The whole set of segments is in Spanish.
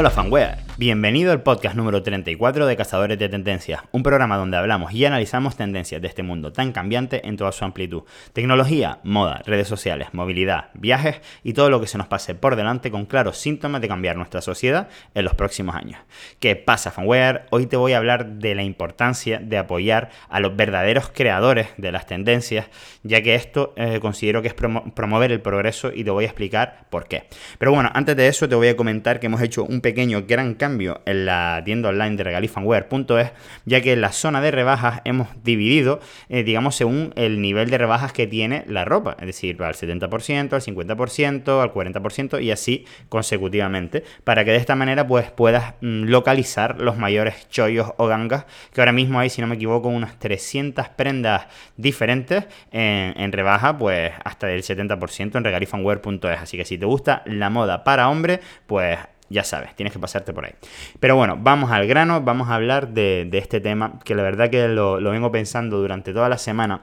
Hola fanware, bienvenido al podcast número 34 de Cazadores de Tendencias, un programa donde hablamos y analizamos tendencias de este mundo tan cambiante en toda su amplitud. Tecnología, moda, redes sociales, movilidad, viajes y todo lo que se nos pase por delante con claros síntomas de cambiar nuestra sociedad en los próximos años. ¿Qué pasa fanware? Hoy te voy a hablar de la importancia de apoyar a los verdaderos creadores de las tendencias, ya que esto eh, considero que es promover el progreso y te voy a explicar por qué. Pero bueno, antes de eso te voy a comentar que hemos hecho un pequeño gran cambio en la tienda online de regalifanware.es, ya que en la zona de rebajas hemos dividido, eh, digamos, según el nivel de rebajas que tiene la ropa, es decir, al 70%, al 50%, al 40% y así consecutivamente, para que de esta manera pues puedas mm, localizar los mayores chollos o gangas, que ahora mismo hay, si no me equivoco, unas 300 prendas diferentes en, rebaja, pues hasta del 70% en regalifanware.es, así que si te gusta la moda para hombre, pues ya sabes, tienes que pasarte por ahí. Pero bueno, vamos al grano, vamos a hablar de, este tema, que la verdad que lo, lo vengo pensando durante toda la semana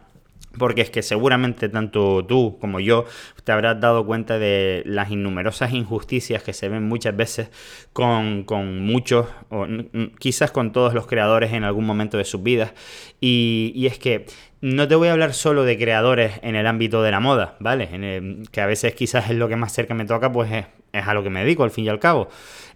porque es que seguramente tanto tú como yo te habrás dado cuenta de las innumerosas injusticias que se ven muchas veces con, muchos, o quizás con todos los creadores en algún momento de sus vidas. Y, y es que no te voy a hablar solo de creadores en el ámbito de la moda, ¿vale? que a veces quizás es lo que más cerca me toca, pues es, a lo que me dedico al fin y al cabo.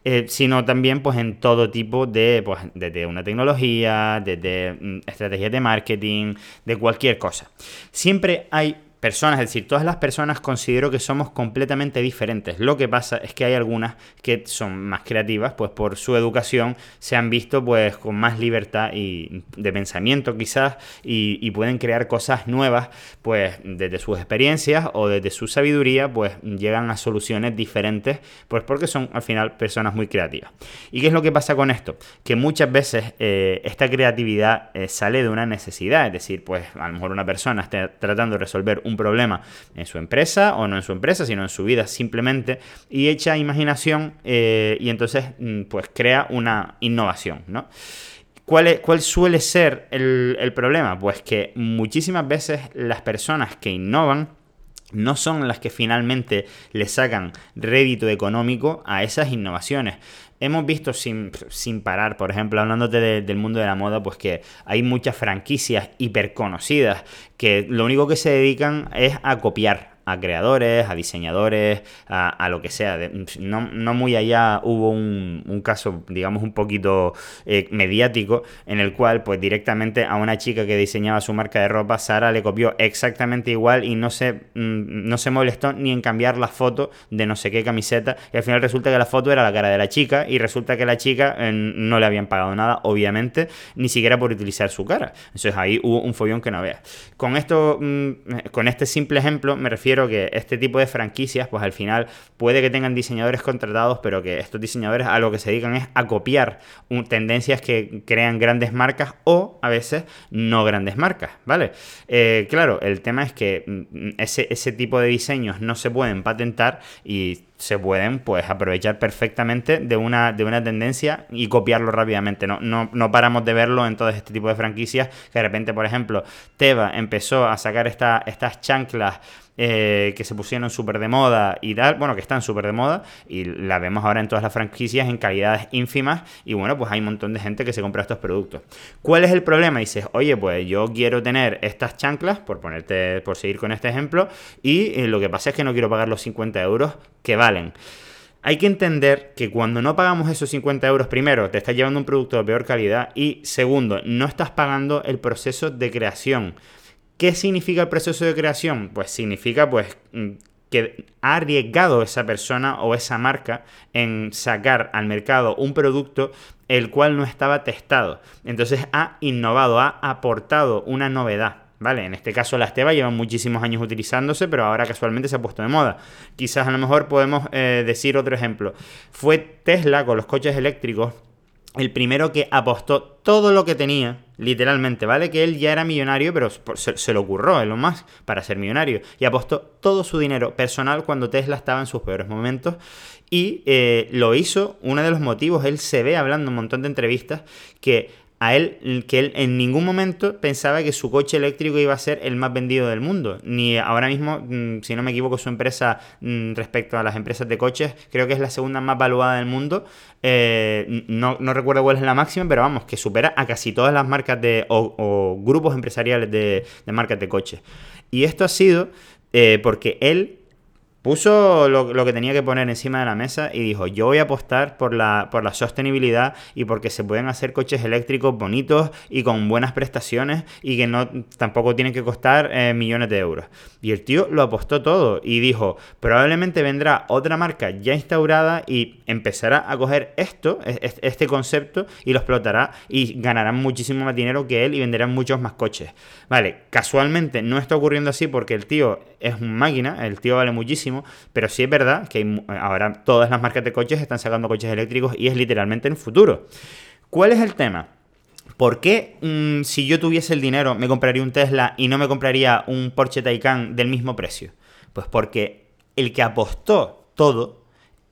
Eh, sino también pues en todo tipo de, pues desde una tecnología, desde mm, estrategias de marketing, de cualquier cosa. Siempre hay personas, es decir, todas las personas considero que somos completamente diferentes. Lo que pasa es que hay algunas que son más creativas, pues por su educación se han visto pues con más libertad y de pensamiento quizás y, pueden crear cosas nuevas, pues desde sus experiencias o desde su sabiduría, pues llegan a soluciones diferentes, pues porque son al final personas muy creativas. ¿Y qué es lo que pasa con esto? Que muchas veces eh, esta creatividad eh, sale de una necesidad, es decir, pues a lo mejor una persona está tratando de resolver un un problema en su empresa o no en su empresa, sino en su vida simplemente, y echa imaginación eh, y entonces mm, pues crea una innovación, ¿no? ¿Cuál, ¿Cuál, suele ser el, el problema? Pues que muchísimas veces las personas que innovan no son las que finalmente le sacan rédito económico a esas innovaciones hemos visto sin, parar, por ejemplo, hablándote del mundo de la moda, pues que hay muchas franquicias hiperconocidas que lo único que se dedican es a copiar a creadores, a diseñadores, a, lo que sea. No, muy allá hubo un, caso, digamos, un poquito eh, mediático, en el cual, pues directamente a una chica que diseñaba su marca de ropa, Sara le copió exactamente igual y no se, mm, no se molestó ni en cambiar la foto de no sé qué camiseta. Y al final resulta que la foto era la cara de la chica y resulta que la chica eh, no le habían pagado nada, obviamente, ni siquiera por utilizar su cara. Entonces ahí hubo un follón que no veas. Con esto, mm, con este simple ejemplo, me refiero que este tipo de franquicias, pues al final puede que tengan diseñadores contratados, pero que estos diseñadores a lo que se dedican es a copiar tendencias que crean grandes marcas o a veces no grandes marcas, ¿vale? Eh, claro, el tema es que mm, ese, ese tipo de diseños no se pueden patentar y se pueden pues aprovechar perfectamente de una, de una tendencia y copiarlo rápidamente. No, no, no paramos de verlo en todo este tipo de franquicias que de repente, por ejemplo, Teva empezó a sacar esta, estas chanclas eh, que se pusieron súper de moda y tal, bueno, que están súper de moda y la vemos ahora en todas las franquicias en calidades ínfimas y bueno, pues hay un montón de gente que se compra estos productos. ¿Cuál es el problema? dices, oye, pues yo quiero tener estas chanclas, por ponerte, por seguir con este ejemplo, y eh, lo que pasa es que no quiero pagar los 50 euros que Hay que entender que cuando no pagamos esos 50 euros, primero, te estás llevando un producto de peor calidad y segundo, no estás pagando el proceso de creación. ¿Qué significa el proceso de creación? Pues significa pues mm, que ha arriesgado esa persona o esa marca en sacar al mercado un producto el cual no estaba testado. Entonces ha innovado, ha aportado una novedad. ¿Vale? En este caso las Teva llevan muchísimos años utilizándose, pero ahora casualmente se ha puesto de moda. Quizás a lo mejor podemos eh, decir otro ejemplo. Fue Tesla con los coches eléctricos el primero que apostó todo lo que tenía, literalmente, ¿vale? Que él ya era millonario, pero se, lo ocurrió lo más para ser millonario. Y apostó todo su dinero personal cuando Tesla estaba en sus peores momentos. Y eh, lo hizo, uno de los motivos, él se ve hablando un montón de entrevistas, que a él que él en ningún momento pensaba que su coche eléctrico iba a ser el más vendido del mundo. Ni ahora mismo, mm, si no me equivoco, su empresa mm, respecto a las empresas de coches, creo que es la segunda más valuada del mundo. Eh, no, recuerdo cuál es la máxima, pero vamos, que supera a casi todas las marcas de, o, grupos empresariales de, marcas de coches. Y esto ha sido eh, porque él puso lo, que tenía que poner encima de la mesa y dijo, yo voy a apostar por la, por la sostenibilidad y porque se pueden hacer coches eléctricos bonitos y con buenas prestaciones y que no tampoco tienen que costar eh, millones de euros. Y el tío lo apostó todo y dijo, probablemente vendrá otra marca ya instaurada y empezará a coger esto, este concepto, y lo explotará y ganarán muchísimo más dinero que él y venderán muchos más coches. Vale, casualmente no está ocurriendo así porque el tío es un máquina, el tío vale muchísimo pero sí es verdad que ahora todas las marcas de coches están sacando coches eléctricos y es literalmente en futuro. ¿Cuál es el tema? ¿Por qué mm, si yo tuviese el dinero me compraría un Tesla y no me compraría un Porsche Taycan del mismo precio? Pues porque el que apostó todo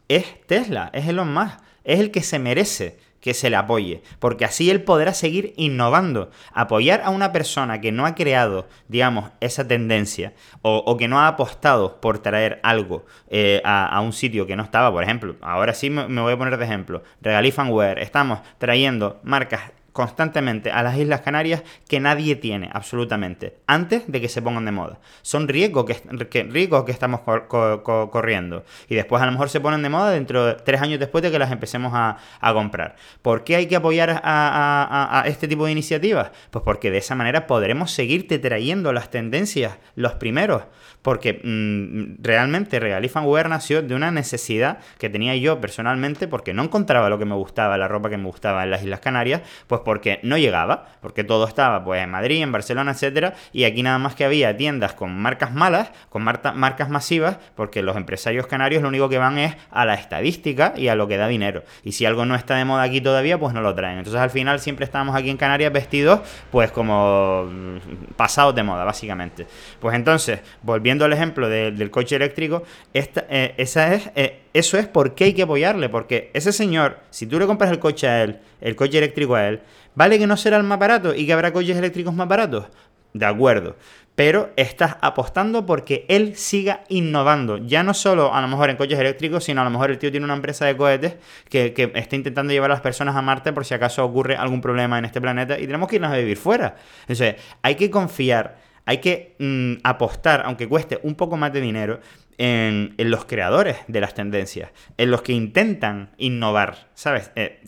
es Tesla, es Elon Musk, es el que se merece que se le apoye, porque así él podrá seguir innovando. Apoyar a una persona que no ha creado, digamos, esa tendencia o, que no ha apostado por traer algo eh, a, un sitio que no estaba, por ejemplo, ahora sí me, me voy a poner de ejemplo, Regalifanware, estamos trayendo marcas constantemente a las Islas Canarias que nadie tiene, absolutamente, antes de que se pongan de moda. Son riesgos que, que, que estamos corriendo. Y después a lo mejor se ponen de moda dentro de tres años después de que las empecemos a, comprar. ¿Por qué hay que apoyar a, este tipo de iniciativas? Pues porque de esa manera podremos seguirte trayendo las tendencias, los primeros. Porque mm, realmente Real y nació de una necesidad que tenía yo personalmente porque no encontraba lo que me gustaba, la ropa que me gustaba en las Islas Canarias, pues porque no llegaba, porque todo estaba pues en Madrid, en Barcelona, etcétera, y aquí nada más que había tiendas con marcas malas, con marcas masivas, porque los empresarios canarios lo único que van es a la estadística y a lo que da dinero. Y si algo no está de moda aquí todavía, pues no lo traen. Entonces al final siempre estamos aquí en Canarias vestidos pues como mm, pasados de moda, básicamente. Pues entonces, volviendo al ejemplo del coche eléctrico, eh, esa es, eh, eso es por qué hay que apoyarle, porque ese señor, si tú le compras el coche a él, el coche eléctrico a él, Vale que no será el más barato y que habrá coches eléctricos más baratos. De acuerdo. Pero estás apostando porque él siga innovando. Ya no solo a lo mejor en coches eléctricos, sino a lo mejor el tío tiene una empresa de cohetes que, está intentando llevar a las personas a Marte por si acaso ocurre algún problema en este planeta y tenemos que irnos a vivir fuera. Entonces, hay que confiar, hay que mm, apostar, aunque cueste un poco más de dinero, en, los creadores de las tendencias, en los que intentan innovar, ¿sabes? Eh,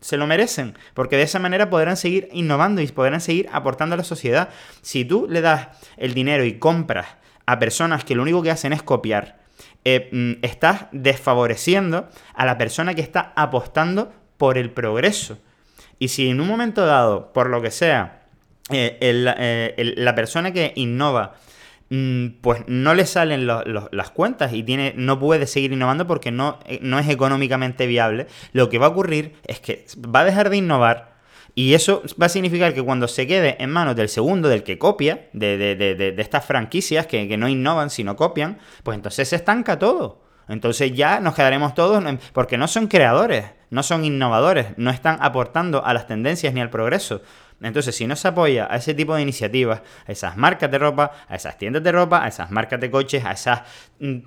se lo merecen, porque de esa manera podrán seguir innovando y podrán seguir aportando a la sociedad. Si tú le das el dinero y compras a personas que lo único que hacen es copiar, eh, mm, estás desfavoreciendo a la persona que está apostando por el progreso. Y si en un momento dado, por lo que sea, eh, eh, la persona que innova pues no le salen las cuentas y tiene, no puede seguir innovando porque no, eh, no es económicamente viable, lo que va a ocurrir es que va a dejar de innovar y eso va a significar que cuando se quede en manos del segundo, del que copia, de, estas franquicias que, que, no innovan sino copian, pues entonces se estanca todo. Entonces ya nos quedaremos todos, porque no son creadores, no son innovadores, no están aportando a las tendencias ni al progreso. Entonces, si no se apoya a ese tipo de iniciativas, a esas marcas de ropa, a esas tiendas de ropa, a esas marcas de coches, a esas mm,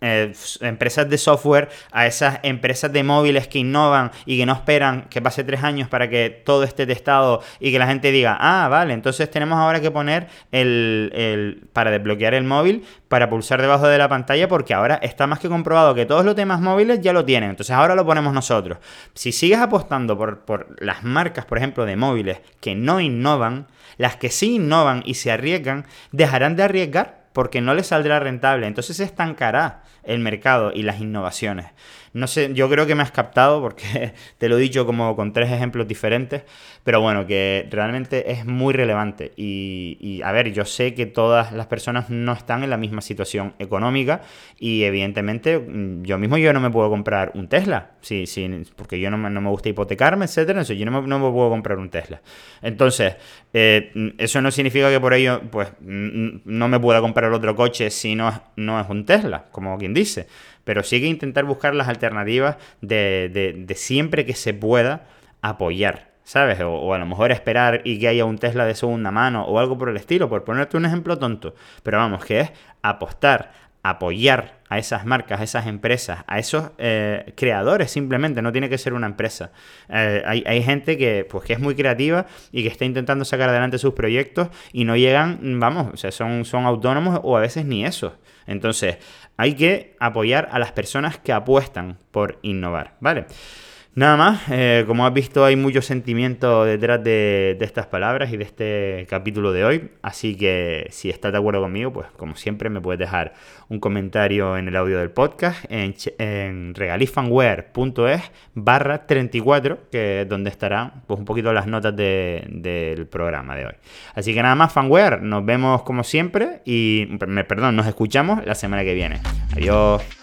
eh, empresas de software, a esas empresas de móviles que innovan y que no esperan que pase tres años para que todo esté testado y que la gente diga, ah, vale, entonces tenemos ahora que poner el, el para desbloquear el móvil, para pulsar debajo de la pantalla, porque ahora está más que comprobado que todos los temas móviles ya lo tienen, entonces ahora lo ponemos nosotros. Si sigues apostando por, por las marcas, por ejemplo, de móviles que no innovan, las que sí innovan y se arriesgan, dejarán de arriesgar porque no les saldrá rentable, entonces se estancará el mercado y las innovaciones. No sé, yo creo que me has captado porque te lo he dicho como con tres ejemplos diferentes, pero bueno, que realmente es muy relevante. Y, a ver, yo sé que todas las personas no están en la misma situación económica y evidentemente mm, yo mismo yo no me puedo comprar un Tesla, sí, sí, porque yo no me, no me gusta hipotecarme, etcétera, entonces yo no me, no me, puedo comprar un Tesla. Entonces, eh, eso no significa que por ello, pues, no me pueda comprar otro coche si no, no es un Tesla, como quien dice pero sí que intentar buscar las alternativas de, de, siempre que se pueda apoyar ¿sabes? O, a lo mejor esperar y que haya un Tesla de segunda mano o algo por el estilo, por ponerte un ejemplo tonto. Pero vamos, que es apostar, apoyar a esas marcas, a esas empresas, a esos eh, creadores simplemente, no tiene que ser una empresa. Eh, hay, gente que, pues, que es muy creativa y que está intentando sacar adelante sus proyectos y no llegan, vamos, o sea, son, son autónomos o a veces ni eso. Entonces, hay que apoyar a las personas que apuestan por innovar, ¿vale? Nada más, eh, como has visto hay mucho sentimiento detrás de, estas palabras y de este capítulo de hoy, así que si estás de acuerdo conmigo, pues como siempre me puedes dejar un comentario en el audio del podcast en, en regalifanware.es barra 34, que es donde estarán pues un poquito las notas del programa de hoy. Así que nada más, fanware, nos vemos como siempre y, perdón, nos escuchamos la semana que viene. Adiós.